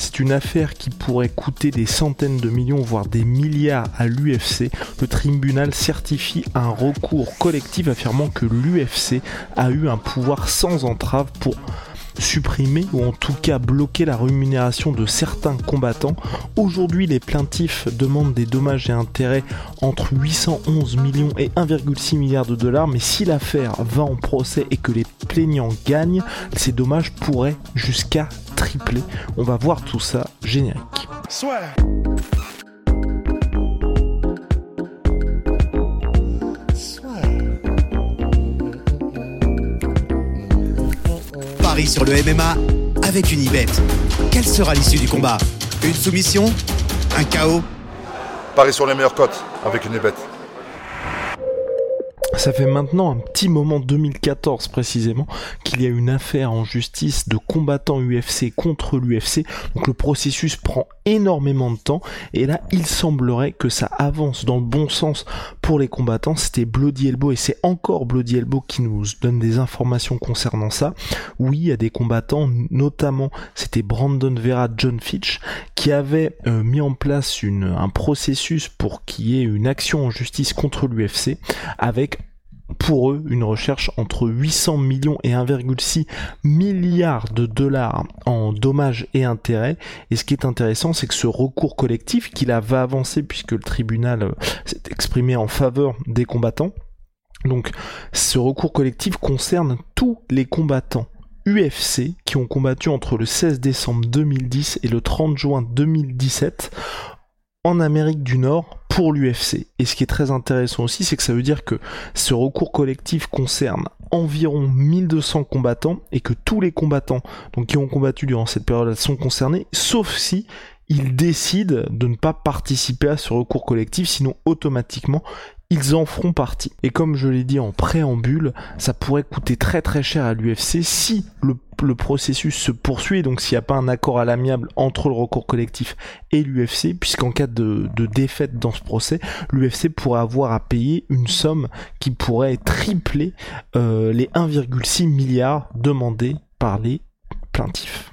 C'est une affaire qui pourrait coûter des centaines de millions, voire des milliards à l'UFC. Le tribunal certifie un recours collectif affirmant que l'UFC a eu un pouvoir sans entrave pour supprimer ou en tout cas bloquer la rémunération de certains combattants. Aujourd'hui, les plaintifs demandent des dommages et intérêts entre 811 millions et 1,6 milliard de dollars, mais si l'affaire va en procès et que les plaignants gagnent, ces dommages pourraient jusqu'à tripler. On va voir tout ça générique. Paris sur le MMA avec une ibet. Quelle sera l'issue du combat? Une soumission? Un chaos? Paris sur les meilleures cotes avec une ibet. Ça fait maintenant un petit moment, 2014 précisément, qu'il y a une affaire en justice de combattants UFC contre l'UFC. Donc le processus prend énormément de temps et là il semblerait que ça avance dans le bon sens pour les combattants. C'était Bloody Elbow et c'est encore Bloody Elbow qui nous donne des informations concernant ça. Oui, il y a des combattants, notamment c'était Brandon Vera, John Fitch, qui avait euh, mis en place une, un processus pour qu'il y ait une action en justice contre l'UFC avec pour eux une recherche entre 800 millions et 1,6 milliards de dollars en dommages et intérêts. Et ce qui est intéressant, c'est que ce recours collectif, qu'il a va avancer puisque le tribunal euh, s'est exprimé en faveur des combattants, donc ce recours collectif concerne tous les combattants UFC qui ont combattu entre le 16 décembre 2010 et le 30 juin 2017 en Amérique du Nord pour l'UFC. Et ce qui est très intéressant aussi, c'est que ça veut dire que ce recours collectif concerne environ 1200 combattants et que tous les combattants qui ont combattu durant cette période sont concernés, sauf si ils décident de ne pas participer à ce recours collectif, sinon automatiquement ils en feront partie. Et comme je l'ai dit en préambule, ça pourrait coûter très très cher à l'UFC si le, processus se poursuit, donc s'il n'y a pas un accord à l'amiable entre le recours collectif et l'UFC, puisqu'en cas de, défaite dans ce procès, l'UFC pourrait avoir à payer une somme qui pourrait tripler euh, les 1,6 milliards demandés par les plaintifs.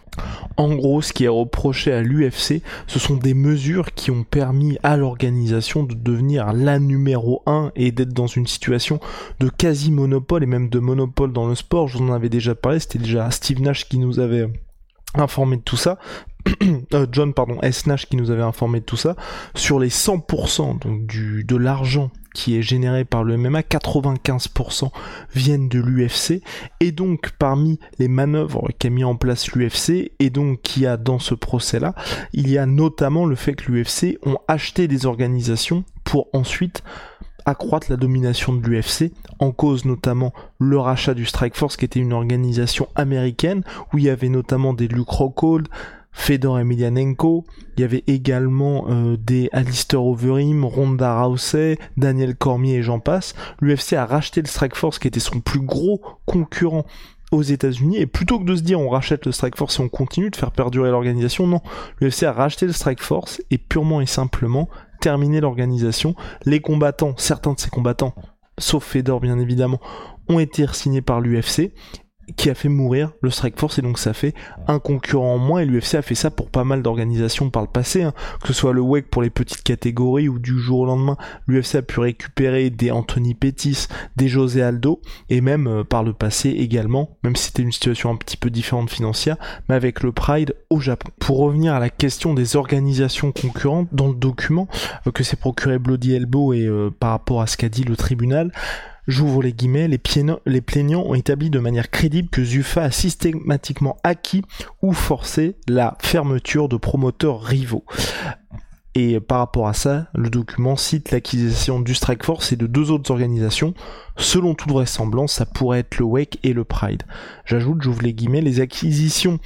En gros, ce qui est reproché à l'UFC, ce sont des mesures qui ont permis à l'organisation de devenir la numéro 1 et d'être dans une situation de quasi-monopole et même de monopole dans le sport. Je vous en avais déjà parlé, c'était déjà Steve Nash qui nous avait informé de tout ça. Euh, John pardon S Nash qui nous avait informé de tout ça sur les 100% donc du de l'argent qui est généré par le MMA, 95% viennent de l'UFC, et donc parmi les manœuvres qu'a mis en place l'UFC, et donc qui a dans ce procès-là, il y a notamment le fait que l'UFC ont acheté des organisations pour ensuite accroître la domination de l'UFC, en cause notamment le rachat du Strike Force qui était une organisation américaine où il y avait notamment des Luke Fedor Emelianenko, il y avait également euh, des Alistair Overeem, Ronda Rousey, Daniel Cormier et j'en passe. L'UFC a racheté le Strikeforce qui était son plus gros concurrent aux États-Unis et plutôt que de se dire on rachète le Strikeforce et on continue de faire perdurer l'organisation, non, l'UFC a racheté le Strikeforce et purement et simplement terminé l'organisation. Les combattants, certains de ces combattants, sauf Fedor bien évidemment, ont été signés par l'UFC qui a fait mourir le Strike Force et donc ça fait un concurrent en moins et l'UFC a fait ça pour pas mal d'organisations par le passé, hein. que ce soit le WEC pour les petites catégories ou du jour au lendemain l'UFC a pu récupérer des Anthony Pettis, des José Aldo et même euh, par le passé également, même si c'était une situation un petit peu différente financière, mais avec le Pride au Japon. Pour revenir à la question des organisations concurrentes dans le document euh, que s'est procuré Bloody Elbow et euh, par rapport à ce qu'a dit le tribunal, J'ouvre les guillemets, les, plaignants ont établi de manière crédible que Zufa a systématiquement acquis ou forcé la fermeture de promoteurs rivaux. Et par rapport à ça, le document cite l'acquisition du Strike Force et de deux autres organisations. Selon toute vraisemblance, ça pourrait être le Wake et le Pride. J'ajoute, j'ouvre les guillemets, les acquisitions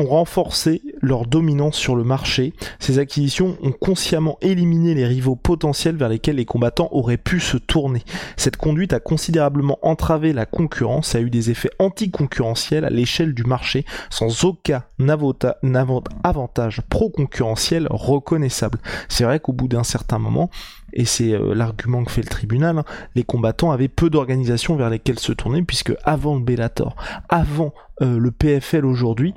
ont renforcé leur dominance sur le marché. Ces acquisitions ont consciemment éliminé les rivaux potentiels vers lesquels les combattants auraient pu se tourner. Cette conduite a considérablement entravé la concurrence et a eu des effets anticoncurrentiels à l'échelle du marché sans aucun avantage pro-concurrentiel reconnaissable. C'est vrai qu'au bout d'un certain moment, et c'est euh, l'argument que fait le tribunal, hein, les combattants avaient peu d'organisations vers lesquelles se tourner, puisque avant le Bellator, avant euh, le PFL aujourd'hui,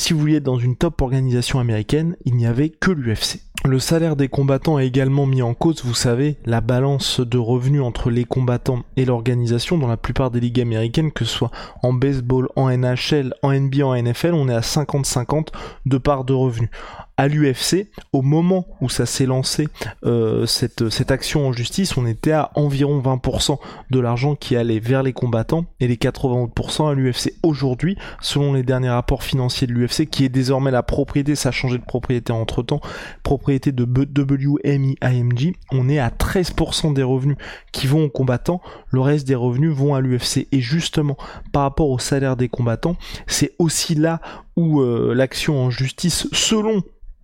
si vous vouliez être dans une top organisation américaine, il n'y avait que l'UFC. Le salaire des combattants a également mis en cause, vous savez, la balance de revenus entre les combattants et l'organisation. Dans la plupart des ligues américaines, que ce soit en baseball, en NHL, en NBA, en NFL, on est à 50-50 de part de revenus à l'UFC, au moment où ça s'est lancé, euh, cette, action en justice, on était à environ 20% de l'argent qui allait vers les combattants et les 80% à l'UFC. Aujourd'hui, selon les derniers rapports financiers de l'UFC, qui est désormais la propriété, ça a changé de propriété entre temps, propriété de WMI IMG, on est à 13% des revenus qui vont aux combattants, le reste des revenus vont à l'UFC. Et justement, par rapport au salaire des combattants, c'est aussi là où euh, l'action en justice, selon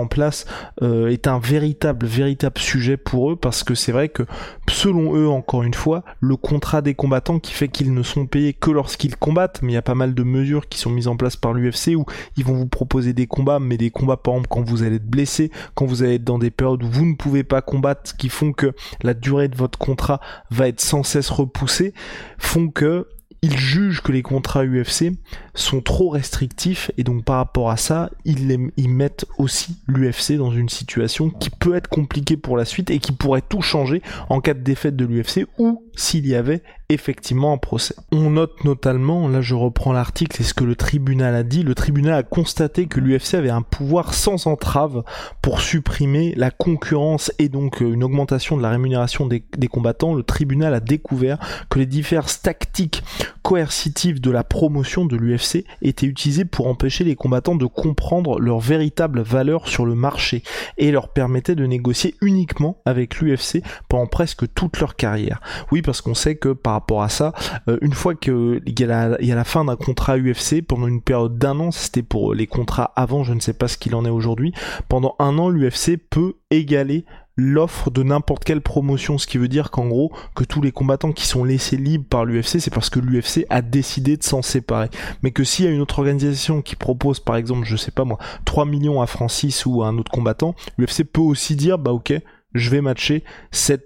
en place euh, est un véritable véritable sujet pour eux parce que c'est vrai que selon eux encore une fois le contrat des combattants qui fait qu'ils ne sont payés que lorsqu'ils combattent mais il y a pas mal de mesures qui sont mises en place par l'UFC où ils vont vous proposer des combats mais des combats par exemple quand vous allez être blessé quand vous allez être dans des périodes où vous ne pouvez pas combattre qui font que la durée de votre contrat va être sans cesse repoussée font que ils jugent que les contrats UFC sont trop restrictifs et donc par rapport à ça, ils, ils mettent aussi l'UFC dans une situation qui peut être compliquée pour la suite et qui pourrait tout changer en cas de défaite de l'UFC ou s'il y avait effectivement un procès. On note notamment, là je reprends l'article et ce que le tribunal a dit, le tribunal a constaté que l'UFC avait un pouvoir sans entrave pour supprimer la concurrence et donc euh, une augmentation de la rémunération des, des combattants. Le tribunal a découvert que les diverses tactiques coercitives de la promotion de l'UFC étaient utilisées pour empêcher les combattants de comprendre leur véritable valeur sur le marché et leur permettaient de négocier uniquement avec l'UFC pendant presque toute leur carrière. Oui, parce qu'on sait que par rapport à ça, euh, une fois qu'il y a la fin d'un contrat UFC, pendant une période d'un an, c'était pour les contrats avant, je ne sais pas ce qu'il en est aujourd'hui, pendant un an l'UFC peut égaler l'offre de n'importe quelle promotion, ce qui veut dire qu'en gros, que tous les combattants qui sont laissés libres par l'UFC, c'est parce que l'UFC a décidé de s'en séparer. Mais que s'il y a une autre organisation qui propose, par exemple, je sais pas moi, 3 millions à Francis ou à un autre combattant, l'UFC peut aussi dire, bah ok, je vais matcher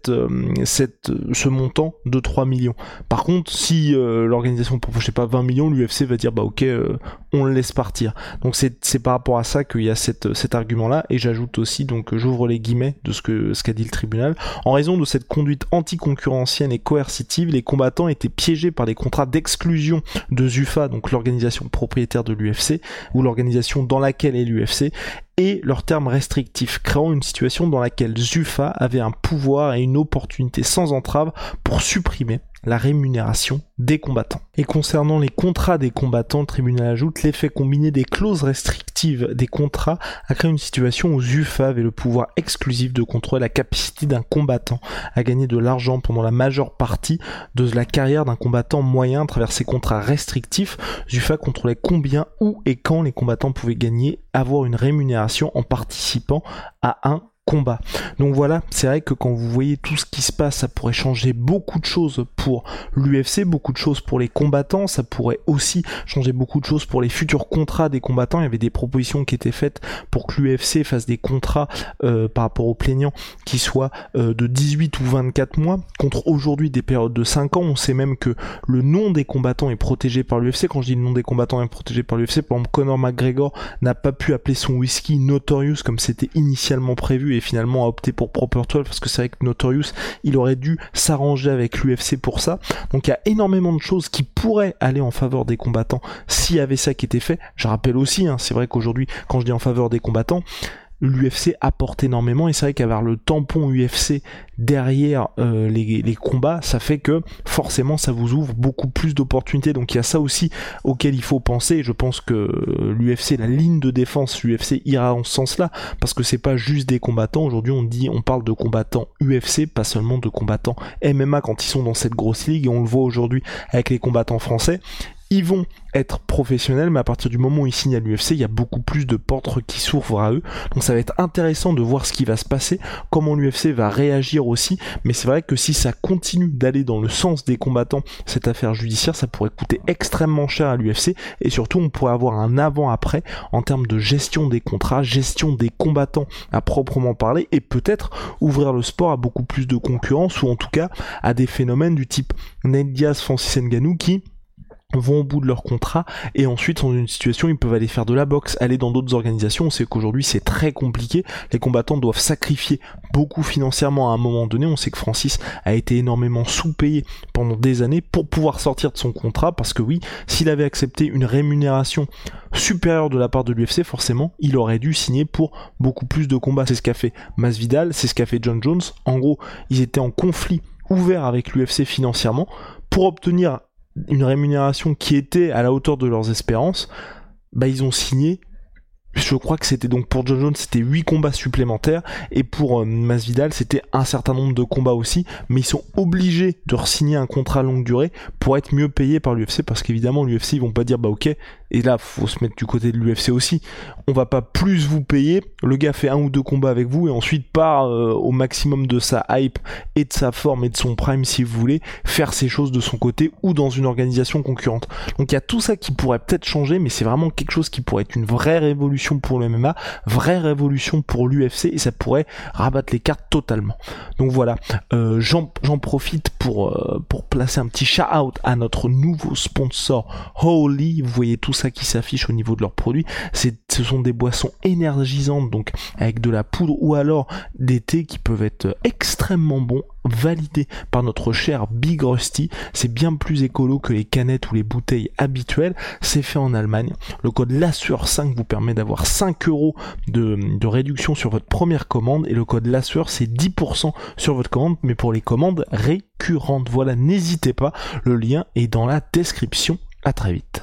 euh, cette, ce montant de 3 millions. Par contre, si euh, l'organisation propose, pas, 20 millions, l'UFC va dire, bah ok, euh, on le laisse partir. Donc c'est, par rapport à ça qu'il y a cet argument-là, et j'ajoute aussi, donc j'ouvre les guillemets de ce que ce qu'a dit le tribunal, en raison de cette conduite anticoncurrentielle et coercitive, les combattants étaient piégés par des contrats d'exclusion de ZUFA, donc l'organisation propriétaire de l'UFC, ou l'organisation dans laquelle est l'UFC, et leurs termes restrictifs, créant une situation dans laquelle Zufa avait un pouvoir et une opportunité sans entrave pour supprimer la rémunération des combattants. Et concernant les contrats des combattants, le tribunal ajoute l'effet combiné des clauses restrictives des contrats a créé une situation où ZUFA avait le pouvoir exclusif de contrôler la capacité d'un combattant à gagner de l'argent pendant la majeure partie de la carrière d'un combattant moyen à travers ces contrats restrictifs. ZUFA contrôlait combien, où et quand les combattants pouvaient gagner, avoir une rémunération en participant à un combat. Donc voilà, c'est vrai que quand vous voyez tout ce qui se passe, ça pourrait changer beaucoup de choses pour l'UFC, beaucoup de choses pour les combattants, ça pourrait aussi changer beaucoup de choses pour les futurs contrats des combattants. Il y avait des propositions qui étaient faites pour que l'UFC fasse des contrats euh, par rapport aux plaignants qui soient euh, de 18 ou 24 mois, contre aujourd'hui des périodes de 5 ans. On sait même que le nom des combattants est protégé par l'UFC. Quand je dis le nom des combattants est protégé par l'UFC, par exemple Conor McGregor n'a pas pu appeler son whisky Notorious comme c'était initialement prévu et finalement a opté pour Proper 12 parce que c'est vrai que Notorious, il aurait dû s'arranger avec l'UFC pour ça. Donc il y a énormément de choses qui pourraient aller en faveur des combattants s'il y avait ça qui était fait. Je rappelle aussi, hein, c'est vrai qu'aujourd'hui, quand je dis en faveur des combattants, l'UFC apporte énormément et c'est vrai qu'avoir le tampon UFC derrière euh, les, combats, ça fait que forcément ça vous ouvre beaucoup plus d'opportunités. Donc il y a ça aussi auquel il faut penser. Je pense que l'UFC, la ligne de défense l'UFC ira en ce sens-là parce que c'est pas juste des combattants. Aujourd'hui on dit, on parle de combattants UFC, pas seulement de combattants MMA quand ils sont dans cette grosse ligue et on le voit aujourd'hui avec les combattants français ils vont être professionnels, mais à partir du moment où ils signent à l'UFC, il y a beaucoup plus de portes qui s'ouvrent à eux. Donc ça va être intéressant de voir ce qui va se passer, comment l'UFC va réagir aussi. Mais c'est vrai que si ça continue d'aller dans le sens des combattants, cette affaire judiciaire, ça pourrait coûter extrêmement cher à l'UFC. Et surtout, on pourrait avoir un avant-après en termes de gestion des contrats, gestion des combattants à proprement parler, et peut-être ouvrir le sport à beaucoup plus de concurrence, ou en tout cas à des phénomènes du type Ned Diaz, Francis Ngannou qui vont au bout de leur contrat et ensuite sont dans une situation ils peuvent aller faire de la boxe, aller dans d'autres organisations. On sait qu'aujourd'hui c'est très compliqué. Les combattants doivent sacrifier beaucoup financièrement à un moment donné. On sait que Francis a été énormément sous-payé pendant des années pour pouvoir sortir de son contrat parce que oui, s'il avait accepté une rémunération supérieure de la part de l'UFC, forcément, il aurait dû signer pour beaucoup plus de combats. C'est ce qu'a fait Masvidal, c'est ce qu'a fait John Jones. En gros, ils étaient en conflit ouvert avec l'UFC financièrement pour obtenir une rémunération qui était à la hauteur de leurs espérances, bah ils ont signé je crois que c'était donc pour John Jones c'était 8 combats supplémentaires. Et pour euh, Masvidal c'était un certain nombre de combats aussi. Mais ils sont obligés de re-signer un contrat longue durée pour être mieux payés par l'UFC parce qu'évidemment l'UFC ils vont pas dire bah ok. Et là faut se mettre du côté de l'UFC aussi. On va pas plus vous payer. Le gars fait un ou deux combats avec vous et ensuite part euh, au maximum de sa hype et de sa forme et de son prime si vous voulez faire ses choses de son côté ou dans une organisation concurrente. Donc il y a tout ça qui pourrait peut-être changer mais c'est vraiment quelque chose qui pourrait être une vraie révolution pour le MMA vraie révolution pour l'UFC et ça pourrait rabattre les cartes totalement. Donc voilà euh, j'en profite pour, euh, pour placer un petit shout out à notre nouveau sponsor Holy. Vous voyez tout ça qui s'affiche au niveau de leurs produits. Ce sont des boissons énergisantes, donc avec de la poudre ou alors des thés qui peuvent être extrêmement bons, validés par notre cher Big Rusty. C'est bien plus écolo que les canettes ou les bouteilles habituelles. C'est fait en Allemagne. Le code LASSUEUR5 vous permet d'avoir 5 euros de, réduction sur votre première commande et le code LASSUEUR c'est 10% sur votre commande, mais pour les commandes récurrentes. Voilà, n'hésitez pas. Le lien est dans la description. À très vite.